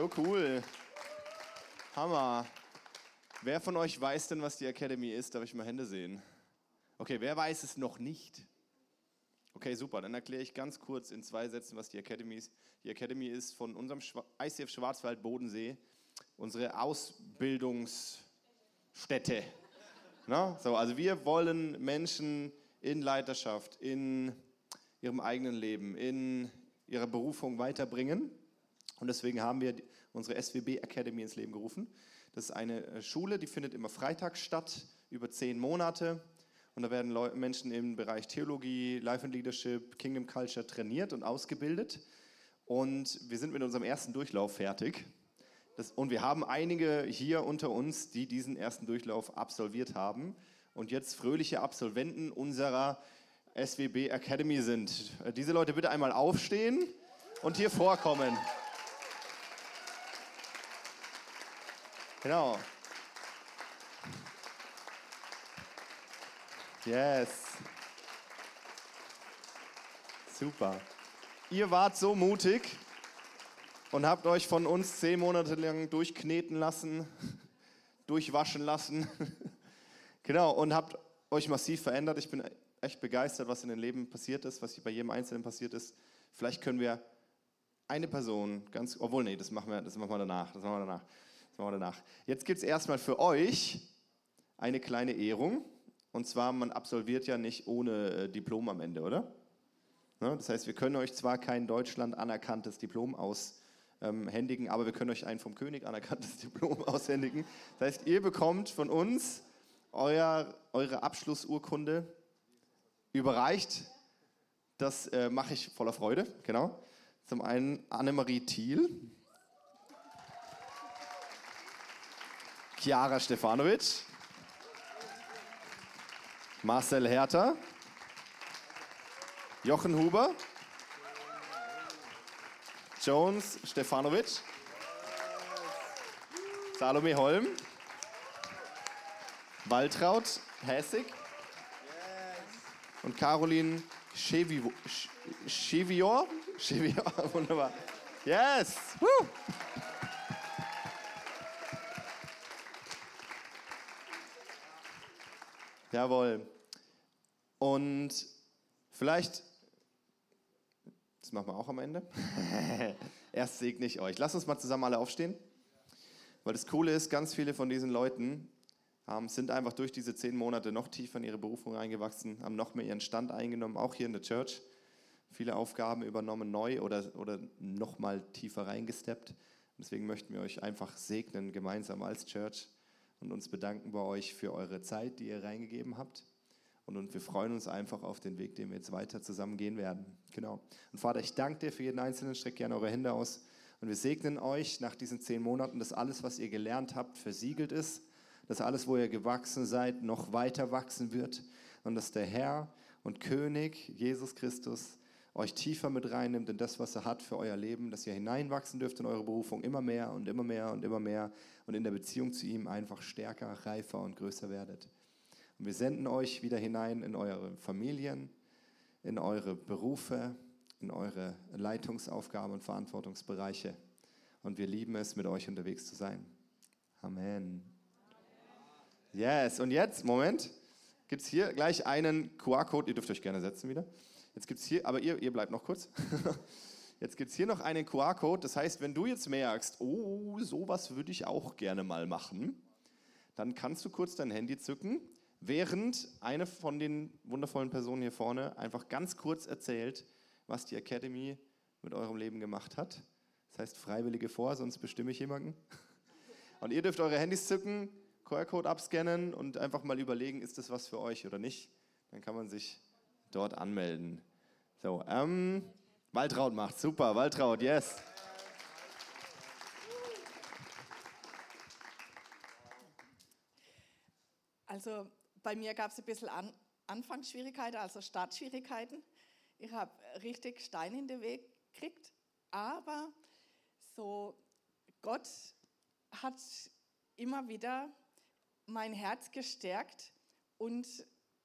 So cool. Hammer. Wer von euch weiß denn, was die Academy ist? Darf ich mal Hände sehen? Okay, wer weiß es noch nicht? Okay, super. Dann erkläre ich ganz kurz in zwei Sätzen, was die Academy ist. Die Academy ist von unserem ICF Schwarzwald Bodensee unsere Ausbildungsstätte. Na? So, also wir wollen Menschen in Leiterschaft, in ihrem eigenen Leben, in ihrer Berufung weiterbringen. Und deswegen haben wir unsere SWB Academy ins Leben gerufen. Das ist eine äh, Schule, die findet immer freitags statt, über zehn Monate. Und da werden Menschen im Bereich Theologie, Life and Leadership, Kingdom Culture trainiert und ausgebildet. Und wir sind mit unserem ersten Durchlauf fertig. Das, und wir haben einige hier unter uns, die diesen ersten Durchlauf absolviert haben und jetzt fröhliche Absolventen unserer SWB Academy sind. Äh, diese Leute bitte einmal aufstehen und hier vorkommen. Genau. Yes. Super. Ihr wart so mutig und habt euch von uns zehn Monate lang durchkneten lassen, durchwaschen lassen. genau, und habt euch massiv verändert. Ich bin echt begeistert, was in den Leben passiert ist, was bei jedem Einzelnen passiert ist. Vielleicht können wir eine Person ganz, obwohl, nee, das machen wir, das machen wir danach. Das machen wir danach. Machen wir danach. Jetzt gibt es erstmal für euch eine kleine Ehrung. Und zwar, man absolviert ja nicht ohne äh, Diplom am Ende, oder? Ne? Das heißt, wir können euch zwar kein Deutschland anerkanntes Diplom aushändigen, aber wir können euch ein vom König anerkanntes Diplom aushändigen. Das heißt, ihr bekommt von uns euer, eure Abschlussurkunde überreicht. Das äh, mache ich voller Freude, genau. Zum einen Annemarie Thiel, Chiara Stefanovic, Marcel Herter, Jochen Huber, Jones Stefanovic, Salome Holm, Waltraud Hässig, und Caroline Chevior. Chevior, wunderbar. Yes! Woo! Jawohl. Und vielleicht, das machen wir auch am Ende. Erst segne ich euch. Lasst uns mal zusammen alle aufstehen. Weil das Coole ist, ganz viele von diesen Leuten ähm, sind einfach durch diese zehn Monate noch tiefer in ihre Berufung reingewachsen, haben noch mehr ihren Stand eingenommen, auch hier in der Church. Viele Aufgaben übernommen neu oder, oder noch mal tiefer reingesteppt. Deswegen möchten wir euch einfach segnen, gemeinsam als Church und uns bedanken bei euch für eure Zeit, die ihr reingegeben habt. Und, und wir freuen uns einfach auf den Weg, den wir jetzt weiter zusammen gehen werden. Genau. Und Vater, ich danke dir für jeden Einzelnen. Streckt gerne eure Hände aus. Und wir segnen euch nach diesen zehn Monaten, dass alles, was ihr gelernt habt, versiegelt ist dass alles, wo ihr gewachsen seid, noch weiter wachsen wird und dass der Herr und König Jesus Christus euch tiefer mit reinnimmt in das, was er hat für euer Leben, dass ihr hineinwachsen dürft in eure Berufung immer mehr und immer mehr und immer mehr und in der Beziehung zu ihm einfach stärker, reifer und größer werdet. Und wir senden euch wieder hinein in eure Familien, in eure Berufe, in eure Leitungsaufgaben und Verantwortungsbereiche. Und wir lieben es, mit euch unterwegs zu sein. Amen. Yes, und jetzt, Moment, gibt es hier gleich einen QR-Code. Ihr dürft euch gerne setzen wieder. Jetzt gibt es hier, aber ihr, ihr bleibt noch kurz. Jetzt gibt es hier noch einen QR-Code. Das heißt, wenn du jetzt merkst, oh, sowas würde ich auch gerne mal machen, dann kannst du kurz dein Handy zücken, während eine von den wundervollen Personen hier vorne einfach ganz kurz erzählt, was die Academy mit eurem Leben gemacht hat. Das heißt, Freiwillige vor, sonst bestimme ich jemanden. Und ihr dürft eure Handys zücken, QR-Code abscannen und einfach mal überlegen, ist das was für euch oder nicht. Dann kann man sich dort anmelden. So, ähm, Waltraud macht, super, Waltraud, yes. Also bei mir gab es ein bisschen An Anfangsschwierigkeiten, also Startschwierigkeiten. Ich habe richtig Stein in den Weg gekriegt, aber so Gott hat immer wieder mein Herz gestärkt und,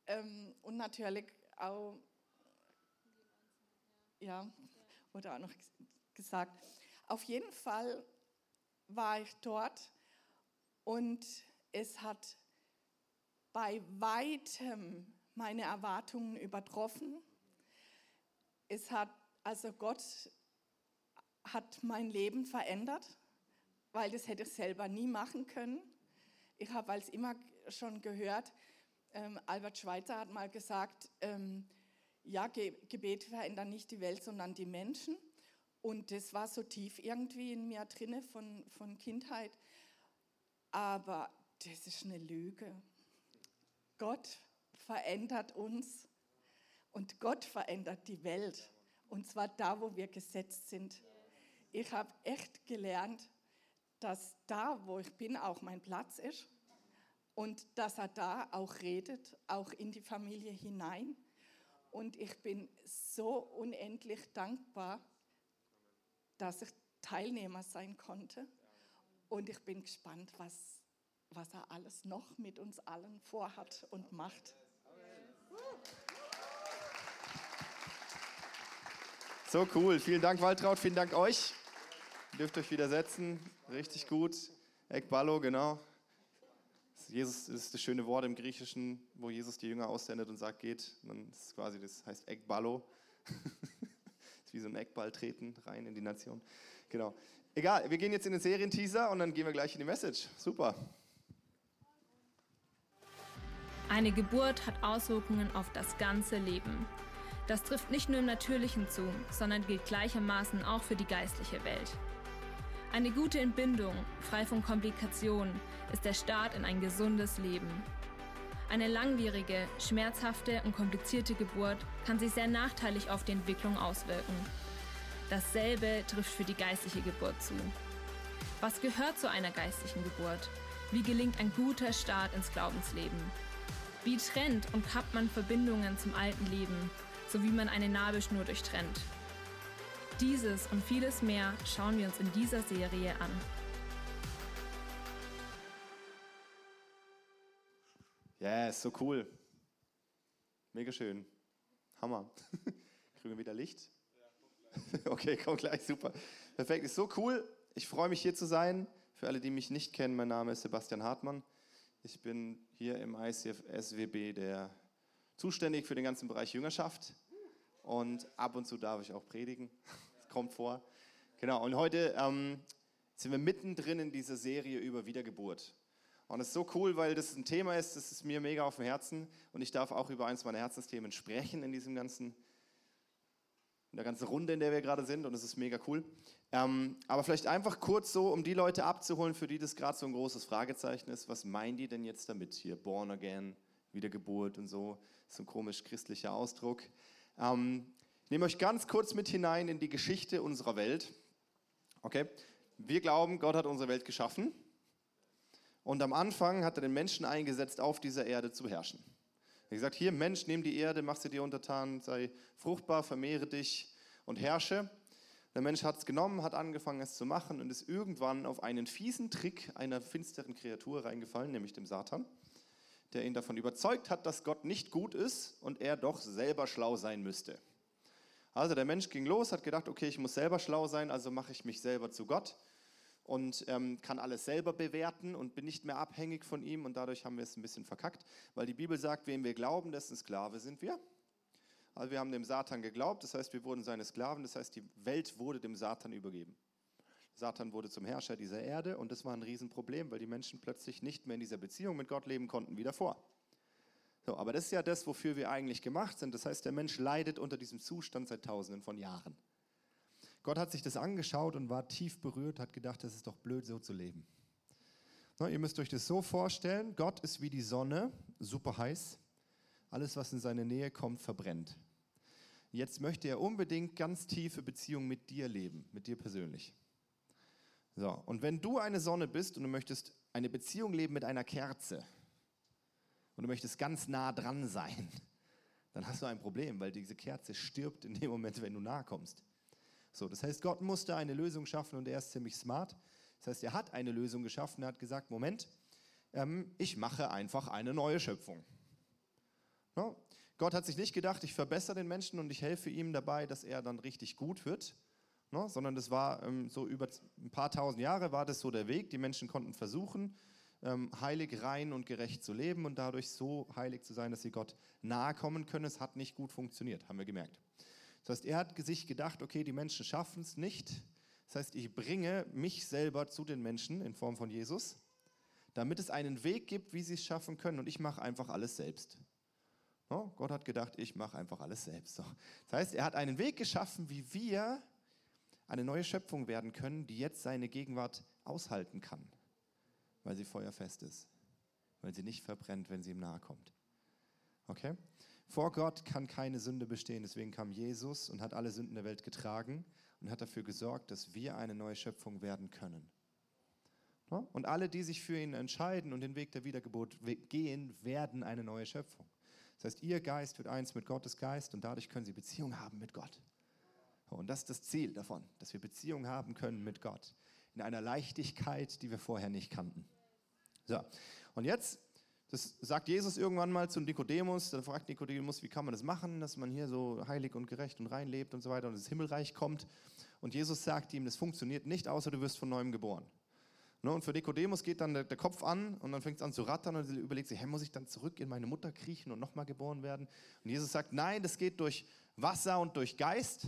ähm, und natürlich auch, ja, oder auch noch gesagt. Auf jeden Fall war ich dort und es hat bei weitem meine Erwartungen übertroffen. Es hat, also Gott hat mein Leben verändert, weil das hätte ich selber nie machen können. Ich habe als immer schon gehört, ähm, Albert Schweitzer hat mal gesagt, ähm, ja, Ge Gebete verändern nicht die Welt, sondern die Menschen. Und das war so tief irgendwie in mir drinne von, von Kindheit. Aber das ist eine Lüge. Gott verändert uns und Gott verändert die Welt. Und zwar da, wo wir gesetzt sind. Ich habe echt gelernt, dass da, wo ich bin, auch mein Platz ist und dass er da auch redet, auch in die Familie hinein. Und ich bin so unendlich dankbar, dass ich Teilnehmer sein konnte. Und ich bin gespannt, was, was er alles noch mit uns allen vorhat und macht. So cool. Vielen Dank, Waltraud. Vielen Dank euch. Ihr dürft euch wieder setzen. Richtig gut. Ekballo, genau. Jesus ist das schöne Wort im Griechischen, wo Jesus die Jünger aussendet und sagt, geht. Und dann ist quasi, das heißt Ekballo. ist wie so ein Eckball treten rein in die Nation. Genau. Egal, wir gehen jetzt in den Serienteaser und dann gehen wir gleich in die Message. Super. Eine Geburt hat Auswirkungen auf das ganze Leben. Das trifft nicht nur im Natürlichen zu, sondern gilt gleichermaßen auch für die geistliche Welt. Eine gute Entbindung, frei von Komplikationen, ist der Start in ein gesundes Leben. Eine langwierige, schmerzhafte und komplizierte Geburt kann sich sehr nachteilig auf die Entwicklung auswirken. Dasselbe trifft für die geistliche Geburt zu. Was gehört zu einer geistlichen Geburt? Wie gelingt ein guter Start ins Glaubensleben? Wie trennt und kappt man Verbindungen zum alten Leben so wie man eine Nabelschnur durchtrennt. Dieses und vieles mehr schauen wir uns in dieser Serie an. Ja, yes, so cool. Mega schön. Hammer. Kriegen wir wieder Licht? Okay, komm gleich, super. Perfekt, ist so cool. Ich freue mich hier zu sein. Für alle, die mich nicht kennen, mein Name ist Sebastian Hartmann. Ich bin hier im ICF SWB der zuständig für den ganzen Bereich Jüngerschaft und ab und zu darf ich auch predigen. Das kommt vor. Genau, und heute ähm, sind wir mittendrin in dieser Serie über Wiedergeburt. Und es ist so cool, weil das ein Thema ist, das ist mir mega auf dem Herzen und ich darf auch über eins meiner Herzensthemen sprechen in diesem ganzen, in der ganzen Runde, in der wir gerade sind und es ist mega cool. Ähm, aber vielleicht einfach kurz so, um die Leute abzuholen, für die das gerade so ein großes Fragezeichen ist, was meinen die denn jetzt damit hier? Born again, Wiedergeburt und so, so ein komisch christlicher Ausdruck. Ähm, ich nehme euch ganz kurz mit hinein in die Geschichte unserer Welt. Okay? Wir glauben, Gott hat unsere Welt geschaffen und am Anfang hat er den Menschen eingesetzt, auf dieser Erde zu herrschen. Er hat gesagt, hier Mensch, nimm die Erde, mach sie dir untertan, sei fruchtbar, vermehre dich und herrsche. Der Mensch hat es genommen, hat angefangen es zu machen und ist irgendwann auf einen fiesen Trick einer finsteren Kreatur reingefallen, nämlich dem Satan der ihn davon überzeugt hat, dass Gott nicht gut ist und er doch selber schlau sein müsste. Also der Mensch ging los, hat gedacht, okay, ich muss selber schlau sein, also mache ich mich selber zu Gott und ähm, kann alles selber bewerten und bin nicht mehr abhängig von ihm und dadurch haben wir es ein bisschen verkackt, weil die Bibel sagt, wem wir glauben, dessen Sklave sind wir. Also wir haben dem Satan geglaubt, das heißt, wir wurden seine Sklaven, das heißt, die Welt wurde dem Satan übergeben. Satan wurde zum Herrscher dieser Erde und das war ein Riesenproblem, weil die Menschen plötzlich nicht mehr in dieser Beziehung mit Gott leben konnten wie davor. So, aber das ist ja das, wofür wir eigentlich gemacht sind. Das heißt, der Mensch leidet unter diesem Zustand seit Tausenden von Jahren. Gott hat sich das angeschaut und war tief berührt, hat gedacht, das ist doch blöd, so zu leben. No, ihr müsst euch das so vorstellen, Gott ist wie die Sonne, super heiß. Alles, was in seine Nähe kommt, verbrennt. Jetzt möchte er unbedingt ganz tiefe Beziehungen mit dir leben, mit dir persönlich. So, und wenn du eine Sonne bist und du möchtest eine Beziehung leben mit einer Kerze und du möchtest ganz nah dran sein, dann hast du ein Problem, weil diese Kerze stirbt in dem Moment, wenn du nahe kommst. So, das heißt, Gott musste eine Lösung schaffen und er ist ziemlich smart. Das heißt, er hat eine Lösung geschaffen, er hat gesagt, Moment, ähm, ich mache einfach eine neue Schöpfung. No? Gott hat sich nicht gedacht, ich verbessere den Menschen und ich helfe ihm dabei, dass er dann richtig gut wird, ne? sondern das war ähm, so über ein paar tausend Jahre war das so der Weg. Die Menschen konnten versuchen, ähm, heilig, rein und gerecht zu leben und dadurch so heilig zu sein, dass sie Gott nahe kommen können. Es hat nicht gut funktioniert, haben wir gemerkt. Das heißt, er hat sich gedacht, okay, die Menschen schaffen es nicht. Das heißt, ich bringe mich selber zu den Menschen in Form von Jesus, damit es einen Weg gibt, wie sie es schaffen können und ich mache einfach alles selbst. No? Gott hat gedacht, ich mache einfach alles selbst. So. Das heißt, er hat einen Weg geschaffen, wie wir eine neue Schöpfung werden können, die jetzt seine Gegenwart aushalten kann, weil sie feuerfest ist, weil sie nicht verbrennt, wenn sie ihm nahe kommt. Okay? Vor Gott kann keine Sünde bestehen, deswegen kam Jesus und hat alle Sünden der Welt getragen und hat dafür gesorgt, dass wir eine neue Schöpfung werden können. Und alle, die sich für ihn entscheiden und den Weg der Wiedergeburt gehen, werden eine neue Schöpfung. Das heißt, ihr Geist wird eins mit Gottes Geist und dadurch können sie Beziehung haben mit Gott. Und das ist das Ziel davon, dass wir Beziehung haben können mit Gott. In einer Leichtigkeit, die wir vorher nicht kannten. So, und jetzt das sagt Jesus irgendwann mal zu Nikodemus. Dann fragt Nikodemus, wie kann man das machen, dass man hier so heilig und gerecht und rein lebt und so weiter und das Himmelreich kommt. Und Jesus sagt ihm, das funktioniert nicht, außer du wirst von neuem geboren. Ne, und für Nikodemus geht dann der, Kopf an und dann fängt es an zu rattern und er überlegt sich, hey, muss ich dann zurück in meine Mutter kriechen und nochmal geboren werden? Und Jesus sagt, nein, das geht durch Wasser und durch Geist.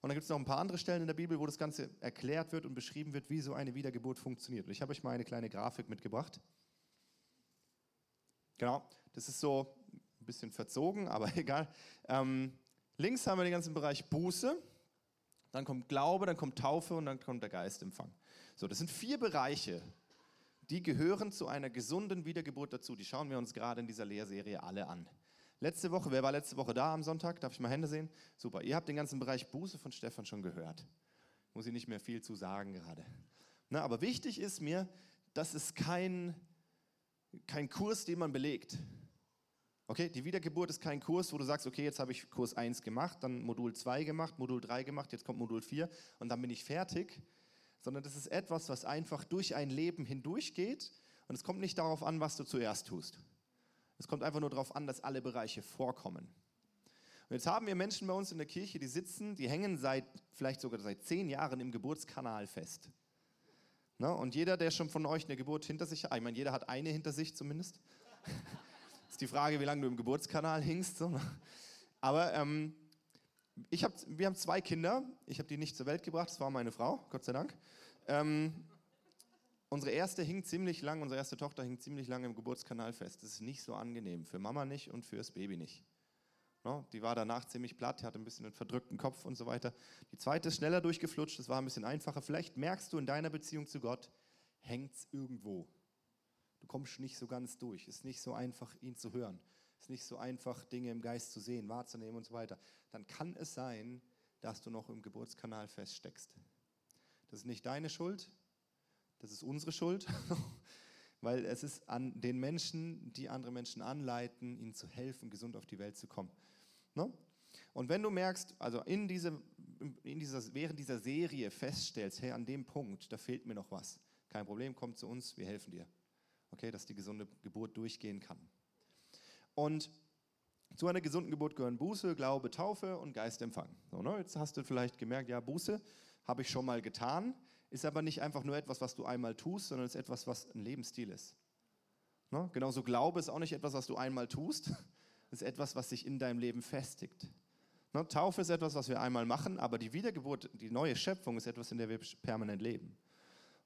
Und dann gibt es noch ein paar andere Stellen in der Bibel, wo das Ganze erklärt wird und beschrieben wird, wie so eine Wiedergeburt funktioniert. Und ich habe euch mal eine kleine Grafik mitgebracht. Genau, das ist so ein bisschen verzogen, aber egal. Ähm, links haben wir den ganzen Bereich Buße, dann kommt Glaube, dann kommt Taufe und dann kommt der Geistempfang. So, das sind vier Bereiche, die gehören zu einer gesunden Wiedergeburt dazu. Die schauen wir uns gerade in dieser Lehrserie alle an. Letzte Woche, wer war letzte Woche da am Sonntag? Darf ich mal Hände sehen? Super, ihr habt den ganzen Bereich Buße von Stefan schon gehört. Muss ich nicht mehr viel zu sagen gerade. Na, aber wichtig ist mir, dass es kein kein Kurs, den man belegt. Okay, die Wiedergeburt ist kein Kurs, wo du sagst, okay, jetzt habe ich Kurs 1 gemacht, dann Modul 2 gemacht, Modul 3 gemacht, jetzt kommt Modul 4 und dann bin ich fertig, sondern das ist etwas, was einfach durch ein Leben hindurchgeht und es kommt nicht darauf an, was du zuerst tust. Es kommt einfach nur darauf an, dass alle Bereiche vorkommen. Und jetzt haben wir Menschen bei uns in der Kirche, die sitzen, die hängen seit, vielleicht sogar seit zehn Jahren im Geburtskanal fest. Ne? Und jeder, der schon von euch eine Geburt hinter sich hat, ich meine, jeder hat eine hinter sich zumindest. ist die Frage, wie lange du im Geburtskanal hingst. So. Ne? Aber ähm, ich hab, wir haben zwei Kinder. Ich habe die nicht zur Welt gebracht, das war meine Frau, Gott sei Dank. Ähm, unsere erste hing ziemlich lang, unsere erste Tochter hing ziemlich lange im Geburtskanal fest. Das ist nicht so angenehm, für Mama nicht und für das Baby nicht. No, die war danach ziemlich platt, hatte ein bisschen einen verdrückten Kopf und so weiter. Die zweite ist schneller durchgeflutscht, das war ein bisschen einfacher. Vielleicht merkst du in deiner Beziehung zu Gott, hängt es irgendwo. Du kommst nicht so ganz durch. Es ist nicht so einfach, ihn zu hören. Es ist nicht so einfach, Dinge im Geist zu sehen, wahrzunehmen und so weiter. Dann kann es sein, dass du noch im Geburtskanal feststeckst. Das ist nicht deine Schuld, das ist unsere Schuld, weil es ist an den Menschen, die andere Menschen anleiten, ihnen zu helfen, gesund auf die Welt zu kommen. Ne? Und wenn du merkst, also in diese, in dieser, während dieser Serie feststellst, hey, an dem Punkt, da fehlt mir noch was, kein Problem, komm zu uns, wir helfen dir. Okay, dass die gesunde Geburt durchgehen kann. Und zu einer gesunden Geburt gehören Buße, Glaube, Taufe und Geistempfang. So, ne? Jetzt hast du vielleicht gemerkt, ja, Buße habe ich schon mal getan, ist aber nicht einfach nur etwas, was du einmal tust, sondern ist etwas, was ein Lebensstil ist. Ne? Genauso Glaube ist auch nicht etwas, was du einmal tust, ist etwas, was sich in deinem Leben festigt. Ne? Taufe ist etwas, was wir einmal machen, aber die Wiedergeburt, die neue Schöpfung ist etwas, in der wir permanent leben.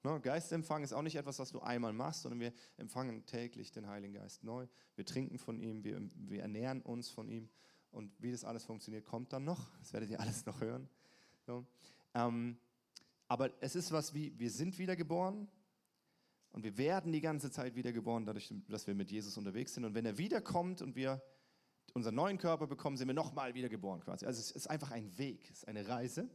Ne? Geistempfang ist auch nicht etwas, was du einmal machst, sondern wir empfangen täglich den Heiligen Geist neu. Wir trinken von ihm, wir, wir ernähren uns von ihm. Und wie das alles funktioniert, kommt dann noch. Das werdet ihr alles noch hören. So. Ähm, aber es ist was wie, wir sind wiedergeboren und wir werden die ganze Zeit wiedergeboren, dadurch, dass wir mit Jesus unterwegs sind. Und wenn er wiederkommt und wir unseren neuen Körper bekommen, sind wir nochmal wiedergeboren quasi. Also es ist einfach ein Weg, es ist eine Reise.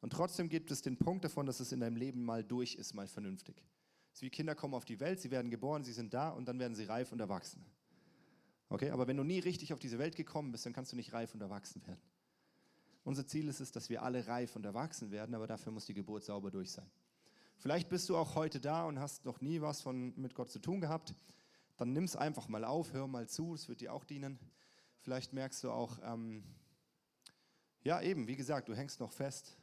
Und trotzdem gibt es den Punkt davon, dass es in deinem Leben mal durch ist, mal vernünftig. Es ist wie Kinder kommen auf die Welt, sie werden geboren, sie sind da und dann werden sie reif und erwachsen. Okay, aber wenn du nie richtig auf diese Welt gekommen bist, dann kannst du nicht reif und erwachsen werden. Unser Ziel ist es, dass wir alle reif und erwachsen werden, aber dafür muss die Geburt sauber durch sein. Vielleicht bist du auch heute da und hast noch nie was von, mit Gott zu tun gehabt. Dann nimm es einfach mal auf, hör mal zu, es wird dir auch dienen. Vielleicht merkst du auch, ähm, Ja, eben, wie gesagt, du hängst noch fest,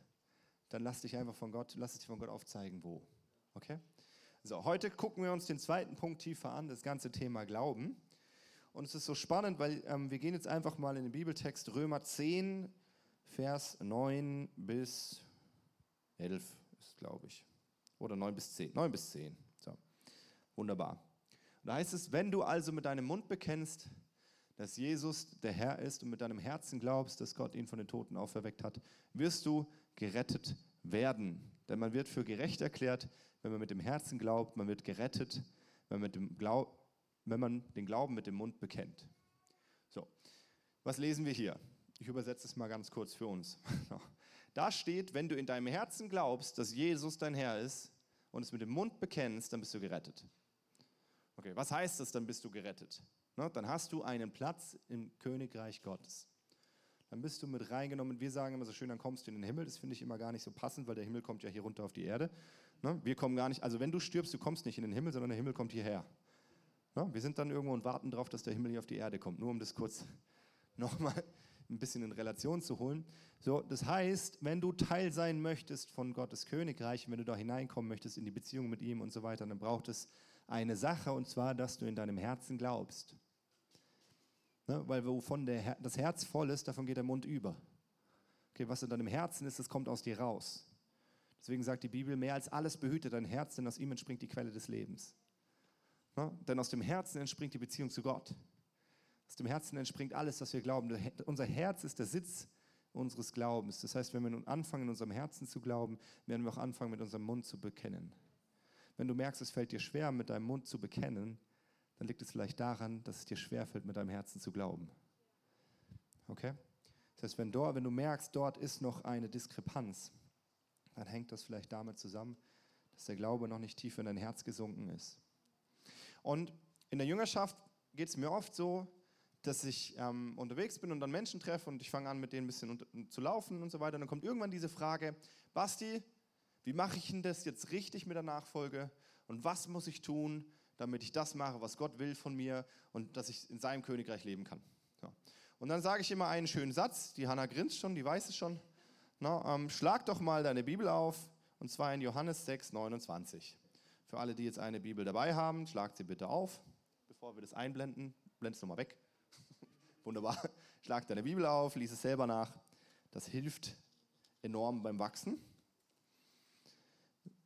dann lass dich einfach von Gott, lass dich von Gott aufzeigen, wo. Okay? So, heute gucken wir uns den zweiten Punkt tiefer an, das ganze Thema Glauben. Und es ist so spannend, weil ähm, wir gehen jetzt einfach mal in den Bibeltext Römer 10, Vers 9 bis 11 ist, glaube ich. Oder 9 bis 10. 9 bis 10. So. Wunderbar. Und da heißt es, wenn du also mit deinem Mund bekennst, dass Jesus der Herr ist und mit deinem Herzen glaubst, dass Gott ihn von den Toten auferweckt hat, wirst du gerettet werden. Denn man wird für gerecht erklärt, wenn man mit dem Herzen glaubt, man wird gerettet, wenn man, dem Glaub, wenn man den Glauben mit dem Mund bekennt. So, was lesen wir hier? Ich übersetze es mal ganz kurz für uns. Da steht, wenn du in deinem Herzen glaubst, dass Jesus dein Herr ist und es mit dem Mund bekennst, dann bist du gerettet. Okay, was heißt das, dann bist du gerettet? Na, dann hast du einen Platz im Königreich Gottes. Dann bist du mit reingenommen. Wir sagen immer so schön, dann kommst du in den Himmel. Das finde ich immer gar nicht so passend, weil der Himmel kommt ja hier runter auf die Erde. Na, wir kommen gar nicht, also wenn du stirbst, du kommst nicht in den Himmel, sondern der Himmel kommt hierher. Na, wir sind dann irgendwo und warten darauf, dass der Himmel hier auf die Erde kommt. Nur um das kurz nochmal ein bisschen in Relation zu holen. So, das heißt, wenn du Teil sein möchtest von Gottes Königreich, wenn du da hineinkommen möchtest in die Beziehung mit ihm und so weiter, dann braucht es eine Sache und zwar, dass du in deinem Herzen glaubst. Ne? Weil wovon der, das Herz voll ist, davon geht der Mund über. Okay, was in deinem Herzen ist, das kommt aus dir raus. Deswegen sagt die Bibel, mehr als alles behüte dein Herz, denn aus ihm entspringt die Quelle des Lebens. Ne? Denn aus dem Herzen entspringt die Beziehung zu Gott. Aus dem Herzen entspringt alles, was wir glauben. Unser Herz ist der Sitz unseres Glaubens. Das heißt, wenn wir nun anfangen, in unserem Herzen zu glauben, werden wir auch anfangen, mit unserem Mund zu bekennen. Wenn du merkst, es fällt dir schwer, mit deinem Mund zu bekennen, dann liegt es vielleicht daran, dass es dir schwerfällt, mit deinem Herzen zu glauben. Okay? Das heißt, wenn, dort, wenn du merkst, dort ist noch eine Diskrepanz, dann hängt das vielleicht damit zusammen, dass der Glaube noch nicht tief in dein Herz gesunken ist. Und in der Jüngerschaft geht es mir oft so, dass ich ähm, unterwegs bin und dann Menschen treffe und ich fange an, mit denen ein bisschen zu laufen und so weiter. Und dann kommt irgendwann diese Frage, Basti, wie mache ich denn das jetzt richtig mit der Nachfolge und was muss ich tun, damit ich das mache, was Gott will von mir und dass ich in seinem Königreich leben kann. So. Und dann sage ich immer einen schönen Satz, die Hanna grinst schon, die weiß es schon. Na, ähm, schlag doch mal deine Bibel auf und zwar in Johannes 6, 29. Für alle, die jetzt eine Bibel dabei haben, schlagt sie bitte auf, bevor wir das einblenden. Blend es nochmal weg. Wunderbar. Schlag deine Bibel auf, lies es selber nach. Das hilft enorm beim Wachsen.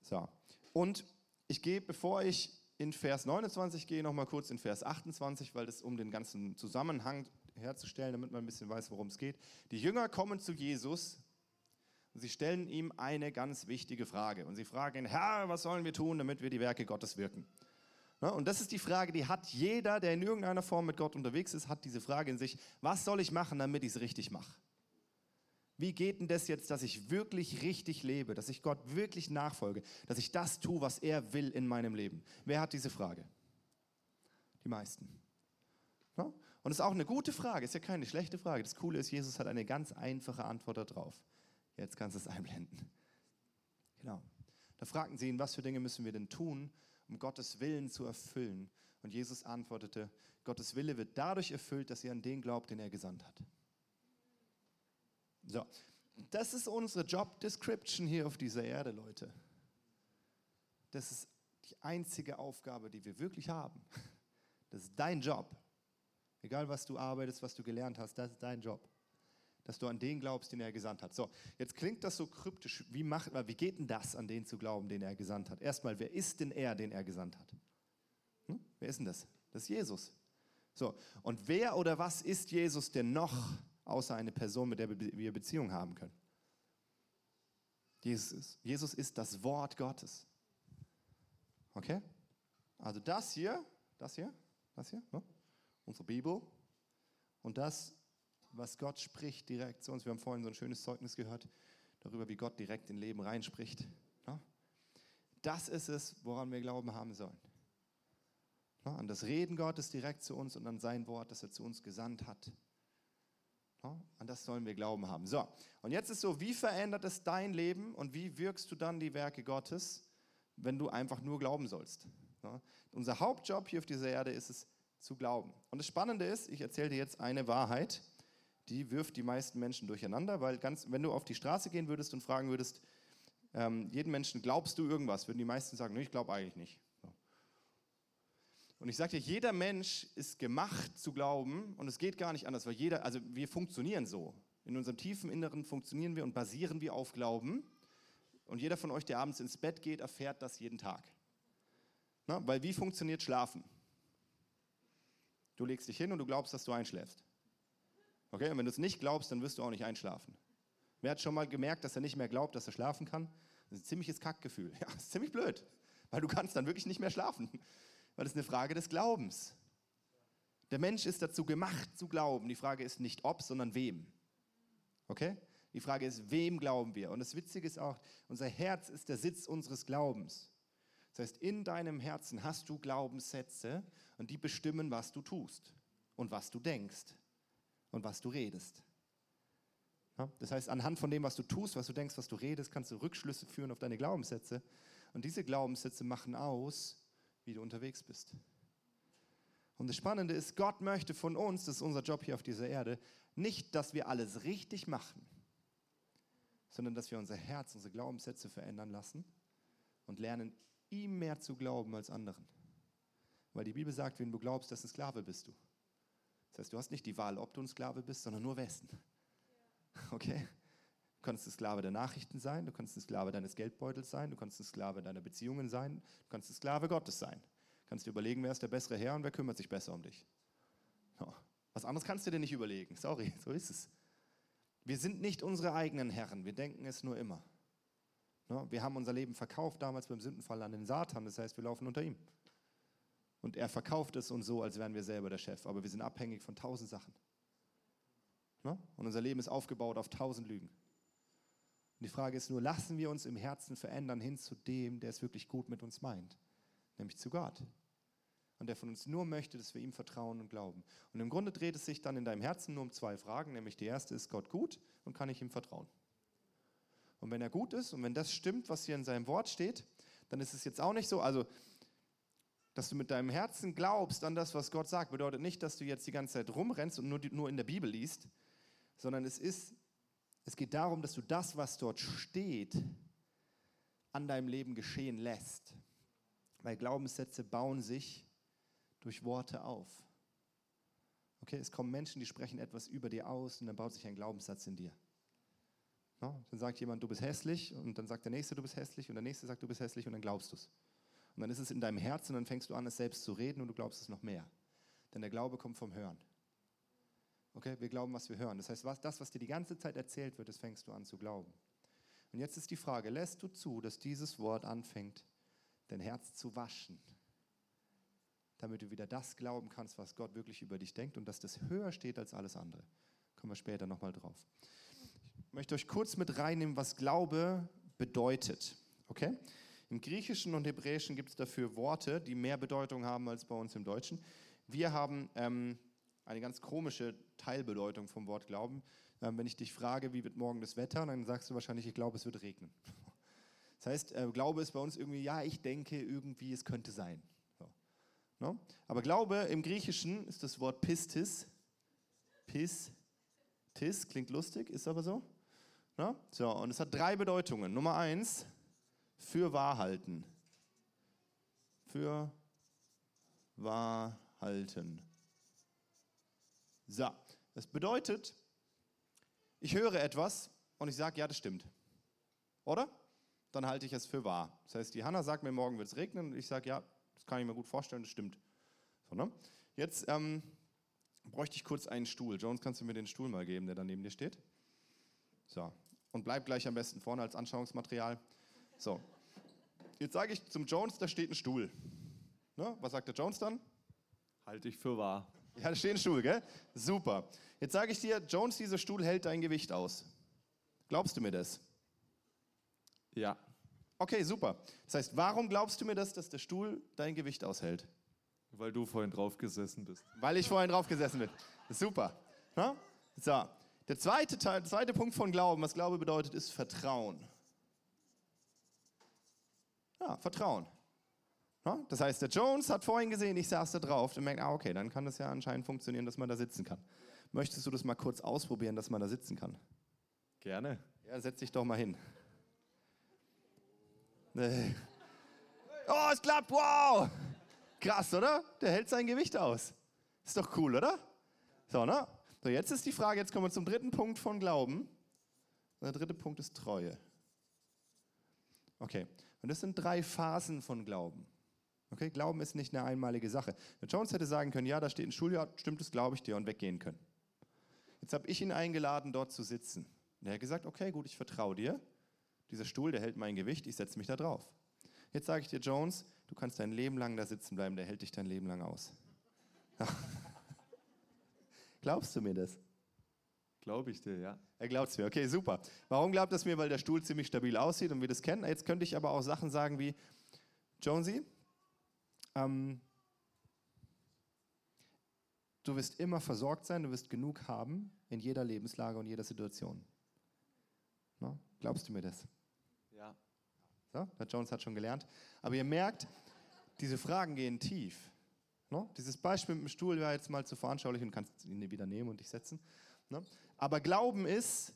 So. Und ich gehe, bevor ich in Vers 29 gehe, noch mal kurz in Vers 28, weil das um den ganzen Zusammenhang herzustellen, damit man ein bisschen weiß, worum es geht. Die Jünger kommen zu Jesus und sie stellen ihm eine ganz wichtige Frage. Und sie fragen ihn, Herr, was sollen wir tun, damit wir die Werke Gottes wirken? Und das ist die Frage, die hat jeder, der in irgendeiner Form mit Gott unterwegs ist, hat diese Frage in sich, was soll ich machen, damit ich es richtig mache? Wie geht denn das jetzt, dass ich wirklich richtig lebe, dass ich Gott wirklich nachfolge, dass ich das tue, was er will in meinem Leben? Wer hat diese Frage? Die meisten. Und das ist auch eine gute Frage, ist ja keine schlechte Frage. Das Coole ist, Jesus hat eine ganz einfache Antwort darauf. Jetzt kannst du es einblenden. Genau. Da fragten sie ihn, was für Dinge müssen wir denn tun, um Gottes Willen zu erfüllen? Und Jesus antwortete, Gottes Wille wird dadurch erfüllt, dass ihr an den glaubt, den er gesandt hat. So, das ist unsere Job Description hier auf dieser Erde, Leute. Das ist die einzige Aufgabe, die wir wirklich haben. Das ist dein Job. Egal, was du arbeitest, was du gelernt hast, das ist dein Job. Dass du an den glaubst, den er gesandt hat. So, jetzt klingt das so kryptisch. Wie, macht, wie geht denn das, an den zu glauben, den er gesandt hat? Erstmal, wer ist denn er, den er gesandt hat? Hm? Wer ist denn das? Das ist Jesus. So, und wer oder was ist Jesus denn noch? Außer eine Person, mit der wir Beziehung haben können. Jesus, Jesus ist das Wort Gottes. Okay? Also das hier, das hier, das hier, ne? unsere Bibel und das, was Gott spricht direkt zu uns. Wir haben vorhin so ein schönes Zeugnis gehört darüber, wie Gott direkt in Leben reinspricht. Ne? Das ist es, woran wir Glauben haben sollen. Ne? An das Reden Gottes direkt zu uns und an sein Wort, das er zu uns gesandt hat. An das sollen wir Glauben haben. So, und jetzt ist so, wie verändert es dein Leben und wie wirkst du dann die Werke Gottes, wenn du einfach nur glauben sollst? Unser Hauptjob hier auf dieser Erde ist es, zu glauben. Und das Spannende ist, ich erzähle dir jetzt eine Wahrheit, die wirft die meisten Menschen durcheinander, weil ganz, wenn du auf die Straße gehen würdest und fragen würdest, ähm, jeden Menschen, glaubst du irgendwas, würden die meisten sagen, ich glaube eigentlich nicht. Und ich sage dir, jeder Mensch ist gemacht zu glauben und es geht gar nicht anders, weil jeder, also wir funktionieren so. In unserem tiefen Inneren funktionieren wir und basieren wir auf Glauben. Und jeder von euch, der abends ins Bett geht, erfährt das jeden Tag. Na, weil wie funktioniert Schlafen? Du legst dich hin und du glaubst, dass du einschläfst. Okay, und wenn du es nicht glaubst, dann wirst du auch nicht einschlafen. Wer hat schon mal gemerkt, dass er nicht mehr glaubt, dass er schlafen kann? Das ist ein ziemliches Kackgefühl. Ja, das ist ziemlich blöd, weil du kannst dann wirklich nicht mehr schlafen. Weil ist eine Frage des Glaubens. Der Mensch ist dazu gemacht zu glauben. Die Frage ist nicht ob, sondern wem. Okay? Die Frage ist, wem glauben wir? Und das Witzige ist auch, unser Herz ist der Sitz unseres Glaubens. Das heißt, in deinem Herzen hast du Glaubenssätze und die bestimmen, was du tust und was du denkst und was du redest. Ja? Das heißt, anhand von dem, was du tust, was du denkst, was du redest, kannst du Rückschlüsse führen auf deine Glaubenssätze. Und diese Glaubenssätze machen aus, wie du unterwegs bist. Und das Spannende ist, Gott möchte von uns, das ist unser Job hier auf dieser Erde, nicht, dass wir alles richtig machen, sondern dass wir unser Herz, unsere Glaubenssätze verändern lassen und lernen, ihm mehr zu glauben als anderen. Weil die Bibel sagt, wenn du glaubst, dass ein Sklave bist du. Das heißt, du hast nicht die Wahl, ob du ein Sklave bist, sondern nur wessen. Okay? Du kannst ein Sklave der Nachrichten sein, du kannst ein Sklave deines Geldbeutels sein, du kannst ein Sklave deiner Beziehungen sein, du kannst ein Sklave Gottes sein. Du kannst dir überlegen, wer ist der bessere Herr und wer kümmert sich besser um dich. Was anderes kannst du dir nicht überlegen. Sorry, so ist es. Wir sind nicht unsere eigenen Herren, wir denken es nur immer. Wir haben unser Leben verkauft damals beim Sündenfall an den Satan, das heißt, wir laufen unter ihm. Und er verkauft es uns so, als wären wir selber der Chef, aber wir sind abhängig von tausend Sachen. Und unser Leben ist aufgebaut auf tausend Lügen. Und die Frage ist nur, lassen wir uns im Herzen verändern hin zu dem, der es wirklich gut mit uns meint, nämlich zu Gott und der von uns nur möchte, dass wir ihm vertrauen und glauben. Und im Grunde dreht es sich dann in deinem Herzen nur um zwei Fragen, nämlich die erste ist Gott gut und kann ich ihm vertrauen? Und wenn er gut ist und wenn das stimmt, was hier in seinem Wort steht, dann ist es jetzt auch nicht so, also dass du mit deinem Herzen glaubst an das, was Gott sagt, bedeutet nicht, dass du jetzt die ganze Zeit rumrennst und nur, nur in der Bibel liest, sondern es ist, es geht darum, dass du das, was dort steht, an deinem Leben geschehen lässt. Weil Glaubenssätze bauen sich durch Worte auf. Okay, es kommen Menschen, die sprechen etwas über dir aus und dann baut sich ein Glaubenssatz in dir. Ja, dann sagt jemand, du bist hässlich und dann sagt der Nächste, du bist hässlich und der Nächste sagt, du bist hässlich und dann glaubst du es. Und dann ist es in deinem Herzen und dann fängst du an, es selbst zu reden und du glaubst es noch mehr. Denn der Glaube kommt vom Hören. Okay, wir glauben, was wir hören. Das heißt, was, das, was dir die ganze Zeit erzählt wird, das fängst du an zu glauben. Und jetzt ist die Frage, lässt du zu, dass dieses Wort anfängt, dein Herz zu waschen? damit du wieder das glauben kannst, was Gott wirklich über dich denkt und dass das höher steht als alles andere. Kommen wir später nochmal drauf. Ich möchte euch kurz mit reinnehmen, was Glaube bedeutet. Okay? Im Griechischen und Hebräischen gibt es dafür Worte, die mehr Bedeutung haben als bei uns im Deutschen. Wir haben ähm, eine ganz komische Teilbedeutung vom Wort Glauben. Ähm, wenn ich dich frage, wie wird morgen das Wetter, dann sagst du wahrscheinlich, ich glaube, es wird regnen. Das heißt, äh, Glaube ist bei uns irgendwie, ja, ich denke irgendwie, es könnte sein. No? Aber Glaube im Griechischen ist das Wort Pistis. Pistis klingt lustig, ist aber so. No? So, und es hat drei Bedeutungen. Nummer eins, für Wahrhalten. Für Wahrhalten. So, das bedeutet, ich höre etwas und ich sage, ja, das stimmt. Oder? Dann halte ich es für wahr. Das heißt, die Hanna sagt mir, morgen wird es regnen und ich sage, ja, das kann ich mir gut vorstellen, das stimmt. So, ne? Jetzt ähm, bräuchte ich kurz einen Stuhl. Jones, kannst du mir den Stuhl mal geben, der da neben dir steht? So. Und bleib gleich am besten vorne als Anschauungsmaterial. So. Jetzt sage ich zum Jones, da steht ein Stuhl. Ne? Was sagt der Jones dann? Halte ich für wahr. Ja, da steht ein Stuhl, gell? Super. Jetzt sage ich dir, Jones, dieser Stuhl hält dein Gewicht aus. Glaubst du mir das? Ja. Okay, super. Das heißt, warum glaubst du mir das, dass der Stuhl dein Gewicht aushält? Weil du vorhin drauf gesessen bist. Weil ich vorhin drauf gesessen bin. Super. Na? So. Der zweite, Teil, der zweite Punkt von Glauben, was Glaube bedeutet, ist Vertrauen. Ja, Vertrauen. Ja? Das heißt, der Jones hat vorhin gesehen, ich saß da drauf und merkt, ah, okay, dann kann das ja anscheinend funktionieren, dass man da sitzen kann. Möchtest du das mal kurz ausprobieren, dass man da sitzen kann? Gerne. Ja, setz dich doch mal hin. Nee. Oh, es klappt, wow! Krass, oder? Der hält sein Gewicht aus. Ist doch cool, oder? So, ne? So, jetzt ist die Frage, jetzt kommen wir zum dritten Punkt von Glauben. Der dritte Punkt ist Treue. Okay, und das sind drei Phasen von Glauben. Okay, Glauben ist nicht eine einmalige Sache. Der Jones hätte sagen können, ja, da steht ein Schuljahr, stimmt das, glaube ich dir, und weggehen können. Jetzt habe ich ihn eingeladen, dort zu sitzen. Und er hat gesagt, okay, gut, ich vertraue dir. Dieser Stuhl, der hält mein Gewicht, ich setze mich da drauf. Jetzt sage ich dir, Jones, du kannst dein Leben lang da sitzen bleiben, der hält dich dein Leben lang aus. Glaubst du mir das? Glaube ich dir, ja. Er glaubt es mir. Okay, super. Warum glaubt er es mir? Weil der Stuhl ziemlich stabil aussieht und wir das kennen. Jetzt könnte ich aber auch Sachen sagen wie, Jonesy, ähm, du wirst immer versorgt sein, du wirst genug haben in jeder Lebenslage und jeder Situation. No? Glaubst du mir das? Ja. So, der Jones hat schon gelernt. Aber ihr merkt, diese Fragen gehen tief. No? Dieses Beispiel mit dem Stuhl wäre jetzt mal zu veranschaulich und kannst ihn wieder nehmen und dich setzen. No? Aber Glauben ist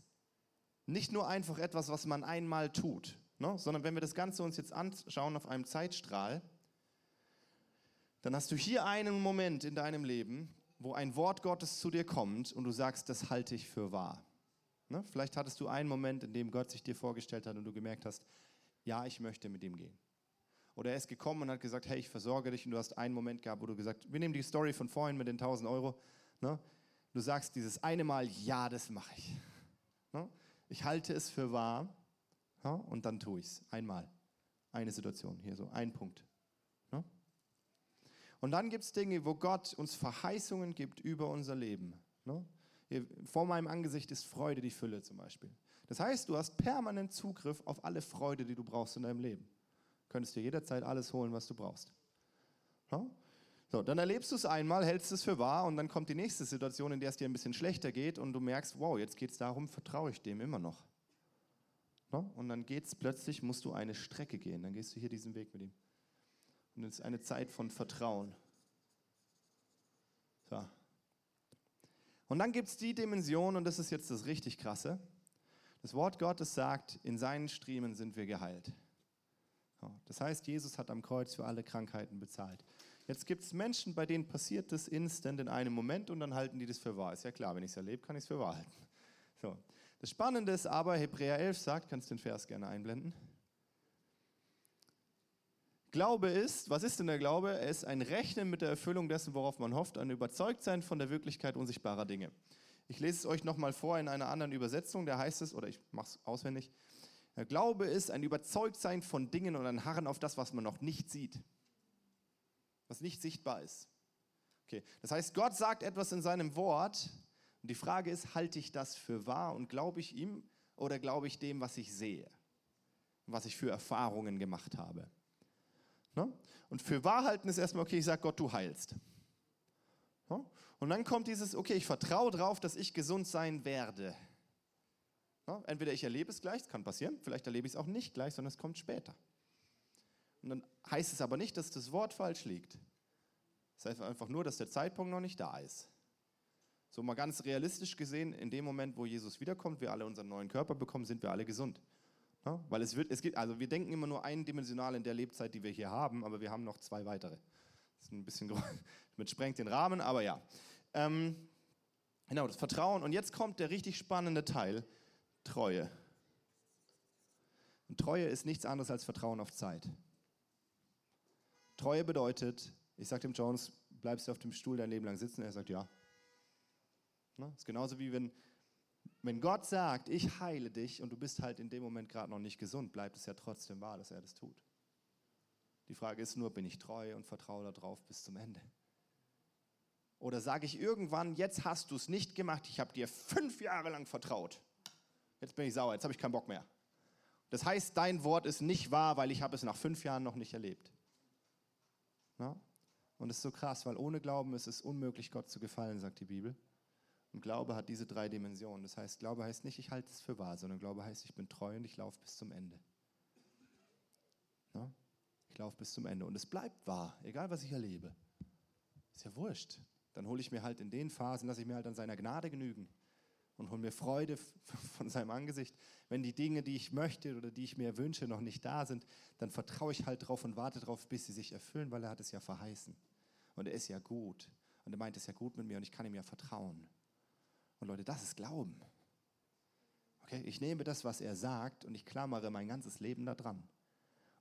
nicht nur einfach etwas, was man einmal tut, no? sondern wenn wir das Ganze uns jetzt anschauen auf einem Zeitstrahl, dann hast du hier einen Moment in deinem Leben, wo ein Wort Gottes zu dir kommt und du sagst, das halte ich für wahr. Ne? Vielleicht hattest du einen Moment, in dem Gott sich dir vorgestellt hat und du gemerkt hast, ja, ich möchte mit ihm gehen. Oder er ist gekommen und hat gesagt, hey, ich versorge dich und du hast einen Moment gehabt, wo du gesagt, wir nehmen die Story von vorhin mit den 1000 Euro. Ne? Du sagst dieses eine Mal, ja, das mache ich. Ne? Ich halte es für wahr ja? und dann tue ich es. Einmal. Eine Situation, hier so, ein Punkt. Ne? Und dann gibt es Dinge, wo Gott uns Verheißungen gibt über unser Leben. Ne? Vor meinem Angesicht ist Freude die Fülle zum Beispiel. Das heißt, du hast permanent Zugriff auf alle Freude, die du brauchst in deinem Leben. Du könntest dir jederzeit alles holen, was du brauchst. Ja? So, dann erlebst du es einmal, hältst es für wahr und dann kommt die nächste Situation, in der es dir ein bisschen schlechter geht und du merkst, wow, jetzt geht es darum, vertraue ich dem immer noch. Ja? Und dann geht es plötzlich, musst du eine Strecke gehen, dann gehst du hier diesen Weg mit ihm. Und es ist eine Zeit von Vertrauen. So. Und dann gibt es die Dimension, und das ist jetzt das richtig krasse. Das Wort Gottes sagt, in seinen Striemen sind wir geheilt. Das heißt, Jesus hat am Kreuz für alle Krankheiten bezahlt. Jetzt gibt es Menschen, bei denen passiert das instant in einem Moment und dann halten die das für wahr. Ist ja klar, wenn ich es erlebe, kann ich es für wahr halten. So. Das Spannende ist aber, Hebräer 11 sagt, kannst den Vers gerne einblenden. Glaube ist, was ist denn der Glaube? Er ist ein Rechnen mit der Erfüllung dessen, worauf man hofft, ein Überzeugtsein von der Wirklichkeit unsichtbarer Dinge. Ich lese es euch nochmal vor in einer anderen Übersetzung, da heißt es, oder ich mache es auswendig, der Glaube ist ein Überzeugtsein von Dingen und ein Harren auf das, was man noch nicht sieht, was nicht sichtbar ist. Okay, das heißt, Gott sagt etwas in seinem Wort und die Frage ist, halte ich das für wahr und glaube ich ihm oder glaube ich dem, was ich sehe, was ich für Erfahrungen gemacht habe. Ne? Und für wahr halten ist erstmal, okay, ich sage Gott, du heilst. Ne? Und dann kommt dieses, okay, ich vertraue darauf, dass ich gesund sein werde. Ne? Entweder ich erlebe es gleich, es kann passieren, vielleicht erlebe ich es auch nicht gleich, sondern es kommt später. Und dann heißt es aber nicht, dass das Wort falsch liegt. Das heißt einfach nur, dass der Zeitpunkt noch nicht da ist. So mal ganz realistisch gesehen, in dem Moment, wo Jesus wiederkommt, wir alle unseren neuen Körper bekommen, sind wir alle gesund. Ja, weil es wird, es gibt, also wir denken immer nur eindimensional in der Lebzeit, die wir hier haben, aber wir haben noch zwei weitere. Das ist ein bisschen mit sprengt den Rahmen, aber ja. Ähm, genau, das Vertrauen. Und jetzt kommt der richtig spannende Teil, Treue. Und Treue ist nichts anderes als Vertrauen auf Zeit. Treue bedeutet, ich sage dem Jones, bleibst du auf dem Stuhl dein Leben lang sitzen? Er sagt ja. Das ist genauso wie wenn, wenn Gott sagt, ich heile dich und du bist halt in dem Moment gerade noch nicht gesund, bleibt es ja trotzdem wahr, dass er das tut. Die Frage ist nur, bin ich treu und vertraue darauf bis zum Ende? Oder sage ich irgendwann, jetzt hast du es nicht gemacht, ich habe dir fünf Jahre lang vertraut. Jetzt bin ich sauer, jetzt habe ich keinen Bock mehr. Das heißt, dein Wort ist nicht wahr, weil ich habe es nach fünf Jahren noch nicht erlebt. Na? Und es ist so krass, weil ohne Glauben ist es unmöglich, Gott zu gefallen, sagt die Bibel. Und Glaube hat diese drei Dimensionen. Das heißt, Glaube heißt nicht, ich halte es für wahr, sondern Glaube heißt, ich bin treu und ich laufe bis zum Ende. Ja? Ich laufe bis zum Ende und es bleibt wahr, egal was ich erlebe. Ist ja wurscht. dann hole ich mir halt in den Phasen, lasse ich mir halt an seiner Gnade genügen und hole mir Freude von seinem Angesicht. Wenn die Dinge, die ich möchte oder die ich mir wünsche, noch nicht da sind, dann vertraue ich halt drauf und warte drauf, bis sie sich erfüllen, weil er hat es ja verheißen. Und er ist ja gut. Und er meint es ja gut mit mir und ich kann ihm ja vertrauen. Und Leute, das ist Glauben. Okay, ich nehme das, was er sagt und ich klammere mein ganzes Leben da dran.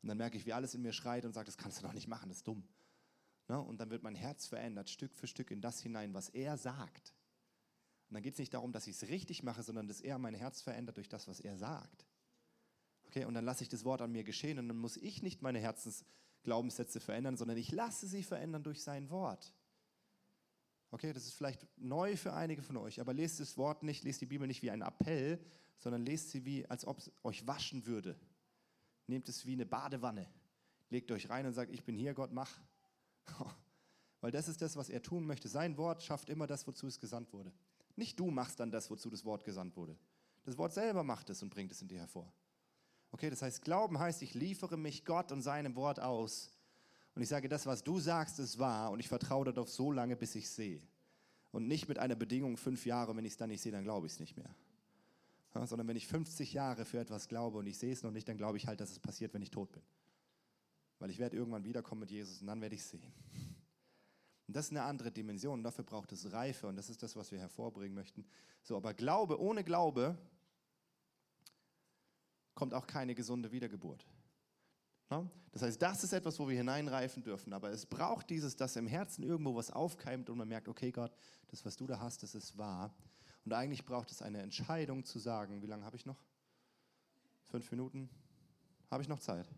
Und dann merke ich, wie alles in mir schreit und sagt, das kannst du doch nicht machen, das ist dumm. Ne? Und dann wird mein Herz verändert, Stück für Stück in das hinein, was er sagt. Und dann geht es nicht darum, dass ich es richtig mache, sondern dass er mein Herz verändert durch das, was er sagt. Okay, und dann lasse ich das Wort an mir geschehen und dann muss ich nicht meine Herzensglaubenssätze verändern, sondern ich lasse sie verändern durch sein Wort. Okay, das ist vielleicht neu für einige von euch, aber lest das Wort nicht, lest die Bibel nicht wie ein Appell, sondern lest sie wie, als ob es euch waschen würde. Nehmt es wie eine Badewanne, legt euch rein und sagt, ich bin hier, Gott, mach. Weil das ist das, was er tun möchte. Sein Wort schafft immer das, wozu es gesandt wurde. Nicht du machst dann das, wozu das Wort gesandt wurde. Das Wort selber macht es und bringt es in dir hervor. Okay, das heißt, Glauben heißt, ich liefere mich Gott und seinem Wort aus. Und ich sage, das, was du sagst, ist wahr und ich vertraue darauf so lange, bis ich sehe. Und nicht mit einer Bedingung fünf Jahre, wenn ich es dann nicht sehe, dann glaube ich es nicht mehr. Ja, sondern wenn ich 50 Jahre für etwas glaube und ich sehe es noch nicht, dann glaube ich halt, dass es passiert, wenn ich tot bin. Weil ich werde irgendwann wiederkommen mit Jesus und dann werde ich sehen. Und das ist eine andere Dimension. Dafür braucht es Reife und das ist das, was wir hervorbringen möchten. So, aber Glaube, ohne Glaube kommt auch keine gesunde Wiedergeburt. Das heißt, das ist etwas, wo wir hineinreifen dürfen. Aber es braucht dieses, dass im Herzen irgendwo was aufkeimt und man merkt, okay Gott, das, was du da hast, das ist wahr. Und eigentlich braucht es eine Entscheidung zu sagen, wie lange habe ich noch? Fünf Minuten? Habe ich noch Zeit?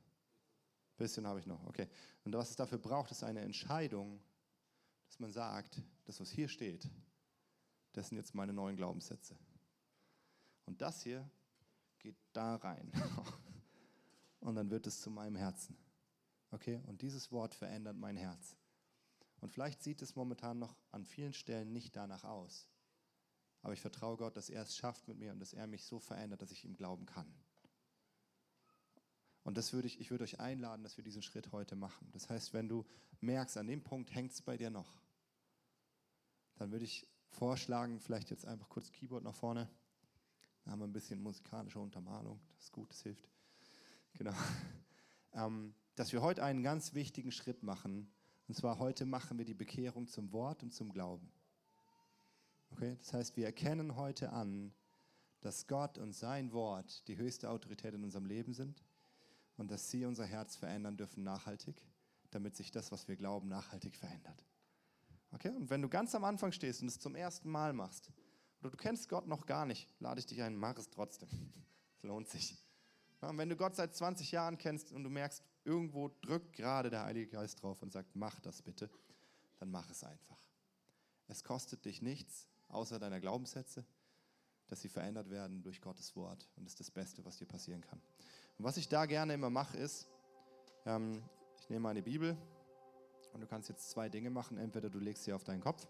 Bisschen habe ich noch, okay. Und was es dafür braucht, ist eine Entscheidung, dass man sagt, das, was hier steht, das sind jetzt meine neuen Glaubenssätze. Und das hier geht da rein. Und dann wird es zu meinem Herzen. Okay? Und dieses Wort verändert mein Herz. Und vielleicht sieht es momentan noch an vielen Stellen nicht danach aus. Aber ich vertraue Gott, dass er es schafft mit mir und dass er mich so verändert, dass ich ihm glauben kann. Und das würde ich, ich würde euch einladen, dass wir diesen Schritt heute machen. Das heißt, wenn du merkst, an dem Punkt hängt es bei dir noch, dann würde ich vorschlagen, vielleicht jetzt einfach kurz Keyboard nach vorne. Da haben wir ein bisschen musikalische Untermalung. Das ist gut, das hilft. Genau. Ähm, dass wir heute einen ganz wichtigen Schritt machen. Und zwar heute machen wir die Bekehrung zum Wort und zum Glauben. Okay? Das heißt, wir erkennen heute an, dass Gott und sein Wort die höchste Autorität in unserem Leben sind und dass sie unser Herz verändern dürfen nachhaltig, damit sich das, was wir glauben, nachhaltig verändert. Okay? Und wenn du ganz am Anfang stehst und es zum ersten Mal machst, oder du kennst Gott noch gar nicht, lade ich dich ein, mach es trotzdem. Es lohnt sich. Und wenn du Gott seit 20 Jahren kennst und du merkst, irgendwo drückt gerade der Heilige Geist drauf und sagt, mach das bitte, dann mach es einfach. Es kostet dich nichts, außer deiner Glaubenssätze, dass sie verändert werden durch Gottes Wort. Und das ist das Beste, was dir passieren kann. Und was ich da gerne immer mache, ist, ähm, ich nehme meine Bibel und du kannst jetzt zwei Dinge machen. Entweder du legst sie auf deinen Kopf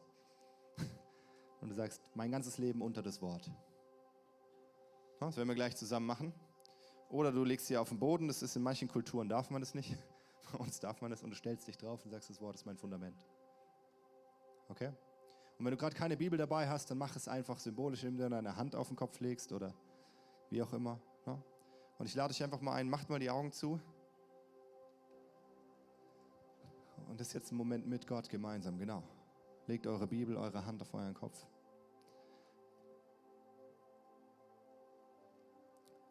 und du sagst, mein ganzes Leben unter das Wort. Das werden wir gleich zusammen machen. Oder du legst sie auf den Boden. Das ist in manchen Kulturen darf man das nicht. Bei uns darf man das und du stellst dich drauf und sagst, das Wort ist mein Fundament. Okay? Und wenn du gerade keine Bibel dabei hast, dann mach es einfach symbolisch, indem du deine Hand auf den Kopf legst oder wie auch immer. Und ich lade dich einfach mal ein, macht mal die Augen zu. Und das ist jetzt ein Moment mit Gott gemeinsam, genau. Legt eure Bibel, eure Hand auf euren Kopf.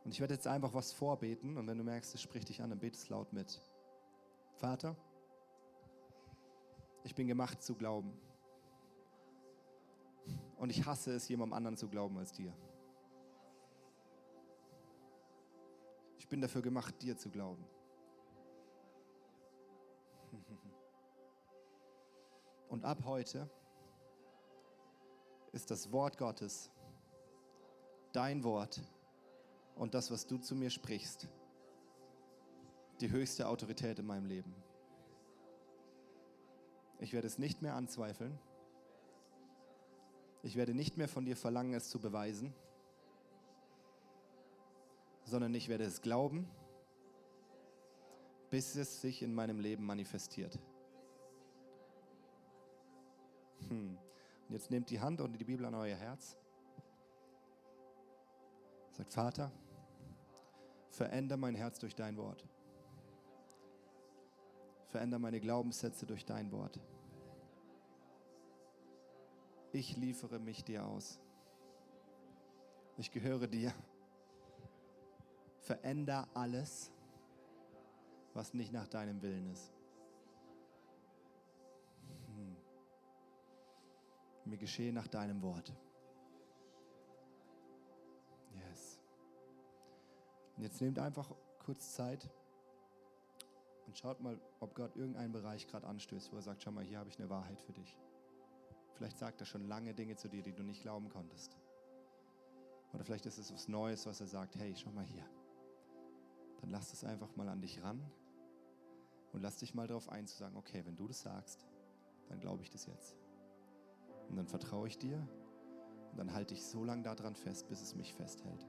Und ich werde jetzt einfach was vorbeten und wenn du merkst, es spricht dich an, dann betest laut mit. Vater, ich bin gemacht zu glauben. Und ich hasse es, jemandem anderen zu glauben als dir. Ich bin dafür gemacht, dir zu glauben. Und ab heute ist das Wort Gottes, dein Wort und das, was du zu mir sprichst, die höchste Autorität in meinem Leben. Ich werde es nicht mehr anzweifeln. Ich werde nicht mehr von dir verlangen, es zu beweisen, sondern ich werde es glauben, bis es sich in meinem Leben manifestiert. Hm. Und jetzt nehmt die Hand und die Bibel an euer Herz. Sagt, Vater, veränder mein Herz durch dein Wort. Veränder meine Glaubenssätze durch dein Wort. Ich liefere mich dir aus. Ich gehöre dir. Veränder alles, was nicht nach deinem Willen ist. Hm. Mir geschehe nach deinem Wort. Und jetzt nehmt einfach kurz Zeit und schaut mal, ob Gott irgendeinen Bereich gerade anstößt, wo er sagt, schau mal, hier habe ich eine Wahrheit für dich. Vielleicht sagt er schon lange Dinge zu dir, die du nicht glauben konntest. Oder vielleicht ist es was Neues, was er sagt, hey, schau mal hier. Dann lass es einfach mal an dich ran und lass dich mal darauf ein, zu sagen, okay, wenn du das sagst, dann glaube ich das jetzt. Und dann vertraue ich dir und dann halte ich so lange daran fest, bis es mich festhält.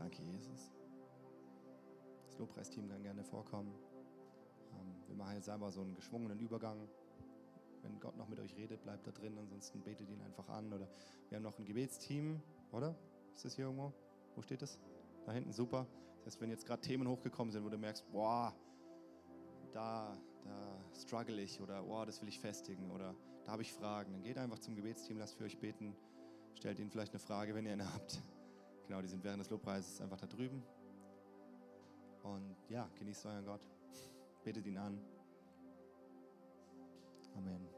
Danke, Jesus. Das Lobpreisteam kann gerne vorkommen. Ähm, wir machen jetzt einfach so einen geschwungenen Übergang. Wenn Gott noch mit euch redet, bleibt da drin, ansonsten betet ihn einfach an. Oder wir haben noch ein Gebetsteam, oder? Ist das hier irgendwo? Wo steht das? Da hinten, super. Das heißt, wenn jetzt gerade Themen hochgekommen sind, wo du merkst, boah, da, da struggle ich oder oh, das will ich festigen oder da habe ich Fragen, dann geht einfach zum Gebetsteam, lasst für euch beten, stellt ihnen vielleicht eine Frage, wenn ihr eine habt. Genau, die sind während des Lobpreises einfach da drüben. Und ja, genießt euren Gott, betet ihn an. Amen.